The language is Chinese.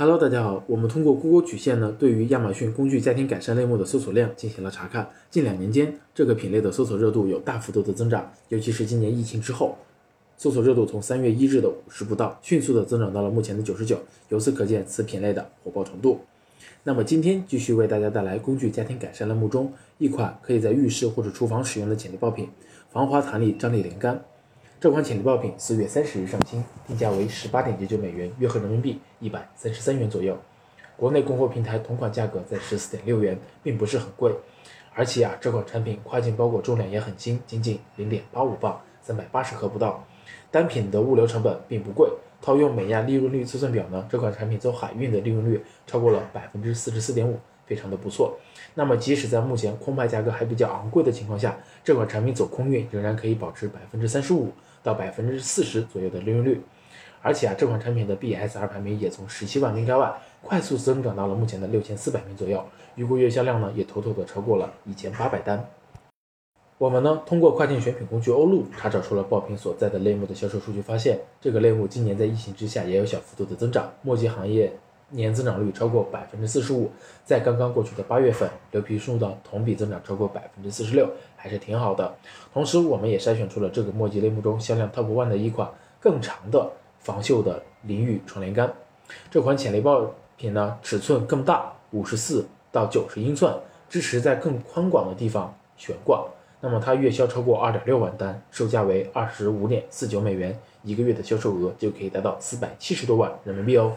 Hello，大家好。我们通过 Google 曲线呢，对于亚马逊工具家庭改善类目的搜索量进行了查看。近两年间，这个品类的搜索热度有大幅度的增长，尤其是今年疫情之后，搜索热度从三月一日的五十不到，迅速的增长到了目前的九十九。由此可见，此品类的火爆程度。那么今天继续为大家带来工具家庭改善类目中一款可以在浴室或者厨房使用的潜力爆品——防滑弹力张力连杆。这款潜力爆品四月三十日上新，定价为十八点九九美元，约合人民币一百三十三元左右。国内供货平台同款价格在十四点六元，并不是很贵。而且啊，这款产品跨境包裹重量也很轻，仅仅零点八五磅，三百八十克不到。单品的物流成本并不贵，套用美亚利润率测算表呢，这款产品走海运的利润率超过了百分之四十四点五。非常的不错。那么，即使在目前空牌价格还比较昂贵的情况下，这款产品走空运仍然可以保持百分之三十五到百分之四十左右的利润率。而且啊，这款产品的 BSR 排名也从十七万名开外快速增长到了目前的六千四百名左右，预估月销量呢也妥妥的超过了一千八百单。我们呢通过跨境选品工具欧路查找出了爆品所在的类目的销售数据，发现这个类目今年在疫情之下也有小幅度的增长，墨迹行业。年增长率超过百分之四十五，在刚刚过去的八月份，牛皮数的同比增长超过百分之四十六，还是挺好的。同时，我们也筛选出了这个墨迹类目中销量 top one 的一款更长的防锈的淋浴窗帘杆。这款潜力爆品呢，尺寸更大，五十四到九十英寸，支持在更宽广的地方悬挂。那么它月销超过二点六万单，售价为二十五点四九美元，一个月的销售额就可以达到四百七十多万人民币哦。